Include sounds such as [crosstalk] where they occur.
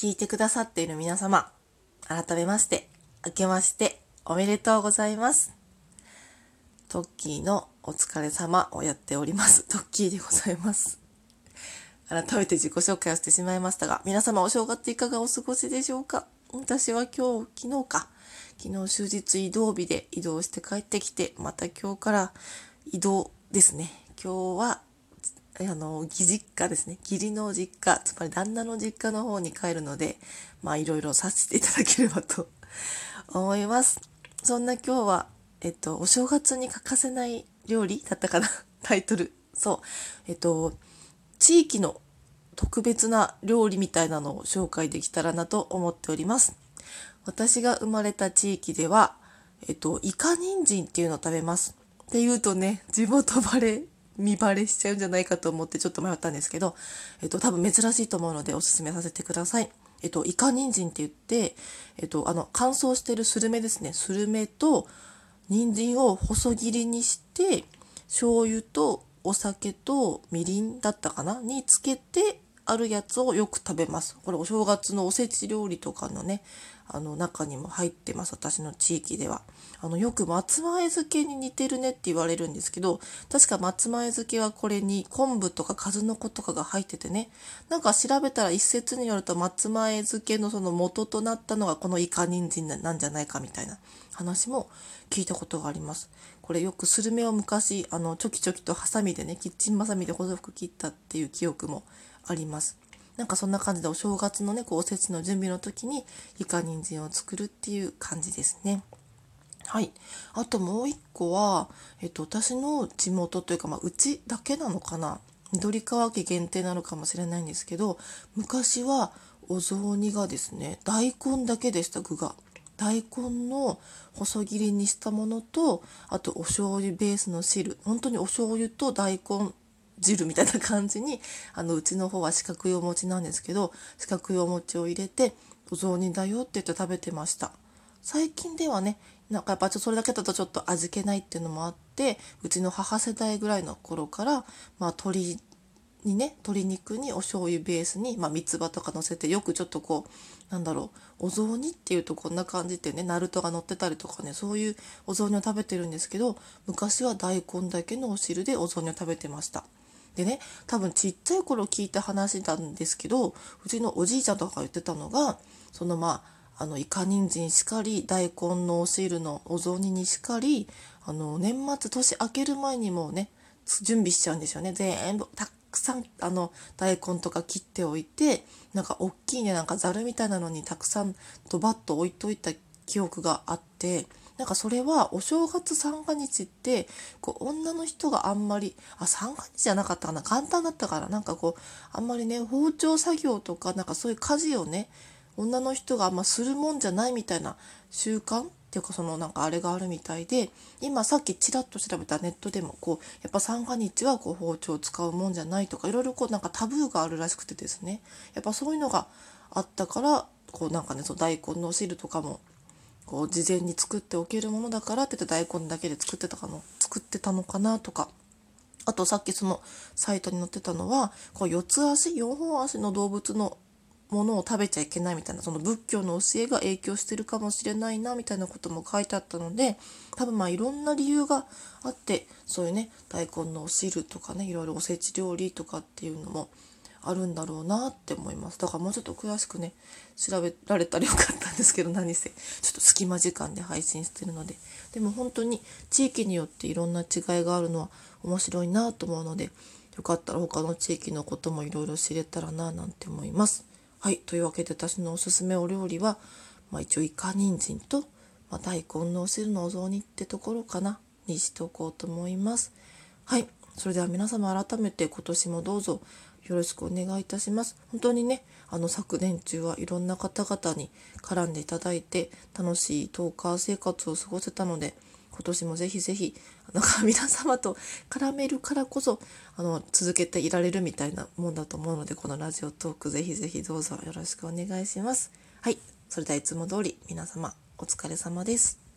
聞いてくださっている皆様、改めまして、明けましておめでとうございます。トッキーのお疲れ様をやっております。トッキーでございます。改めて自己紹介をしてしまいましたが、皆様お正月いかがお過ごしでしょうか？私は今日、昨日か、昨日終日移動日で移動して帰ってきて、また今日から移動ですね。今日は、あの、義実家ですね。義理の実家、つまり旦那の実家の方に帰るので、まあいろいろさせていただければと [laughs] 思います。そんな今日は、えっと、お正月に欠かせない料理だったかな [laughs] タイトル。そう。えっと、地域の特別な料理みたいなのを紹介できたらなと思っております。私が生まれた地域では、えっと、イカ人参っていうのを食べます。って言うとね、地元バレ、見バレしちゃうんじゃないかと思ってちょっと迷ったんですけど、えっと、多分珍しいと思うのでおすすめさせてください。えっと、イカ人参って言って、えっと、あの、乾燥してるスルメですね。スルメと人参を細切りにして、醤油とお酒とみりんだったかな？につけてあるやつをよく食べます。これお正月のおせち料理とかのね、あの中にも入ってます。私の地域では。あの、よく松前漬けに似てるねって言われるんですけど、確か松前漬けはこれに昆布とか数の子とかが入っててね、なんか調べたら一説によると松前漬けのその元となったのがこのイカ人参なんじゃないかみたいな話も聞いたことがあります。これよくスルメを昔、あの、チョキチョキとハサミでね、キッチンバサミで細く切ったっていう記憶もあります。なんかそんな感じでお正月のね、こうおせちの準備の時にイカ人参を作るっていう感じですね。はい。あともう一個は、えっと、私の地元というか、まあ、うちだけなのかな。緑川家限定なのかもしれないんですけど、昔はお雑煮がですね、大根だけでした、具が。大根の細切りにしたものと、あとお醤油ベースの汁。本当にお醤油と大根汁みたいな感じにあのうちの方は四角いお餅なんですけど四角いお餅を入れてお雑煮だよって言って食べてました最近ではねなんかやっぱちょっとそれだけだとちょっと味気ないっていうのもあってうちの母世代ぐらいの頃からまあ鶏にね鶏肉にお醤油ベースにまあ三つ葉とか乗せてよくちょっとこうなんだろうお雑煮っていうとこんな感じってねナルトが乗ってたりとかねそういうお雑煮を食べてるんですけど昔は大根だけのお汁でお雑煮を食べてました。でね多分ちっちゃい頃聞いた話なんですけどうちのおじいちゃんとかが言ってたのがそのまああのイカ人参しかり大根のお汁のお雑煮にしかりあの年末年明ける前にもうね準備しちゃうんですよね。全部たくさんあの大根とか切っておいてなんか大きいねなんかざるみたいなのにたくさんドバッと置いといた記憶があってなんかそれはお正月三が日ってこう女の人があんまりあ三が日じゃなかったかな簡単だったからなんかこうあんまりね包丁作業とかなんかそういう家事をね女の人があんまするもんじゃないみたいな習慣っていうかそのなんかあれがあるみたいで今さっきちらっと調べたネットでもこうやっぱ三が日はこう包丁を使うもんじゃないとかいろいろこうなんかタブーがあるらしくてですね。やっぱそういうのがあったからこうなんかねその大根のお汁とかもこう事前に作っておけるものだからって言って大根だけで作ってたかの作ってたのかなとか。あとさっきそのサイトに載ってたのはこう四つ足四本足の動物のものを食べちゃいけないみたいなその仏教の教えが影響してるかもしれないなみたいなことも書いてあったので多分まあいろんな理由があってそういうね大根のお汁とかねいろいろおせち料理とかっていうのもあるんだろうなって思います。だからもうちょっと詳しくね調べられたらよかったんですけど何せ。ちょっと隙間時間で配信してるので。でも本当に地域によっていろんな違いがあるのは面白いなと思うのでよかったら他の地域のこともいろいろ知れたらななんて思います。はい。というわけで私のおすすめお料理は、まあ、一応イカ人参と、まあ、大根のお汁のお雑煮ってところかな。にしておこうと思います。はい。それでは皆様改めて今年もどうぞよろしくお願いいたします。本当にね、あの昨年中はいろんな方々に絡んでいただいて楽しいトーカー生活を過ごせたので、今年もぜひぜひ、なんか皆様と絡めるからこそ、あの、続けていられるみたいなもんだと思うので、このラジオトークぜひぜひどうぞよろしくお願いします。はい。それではいつも通り皆様お疲れ様です。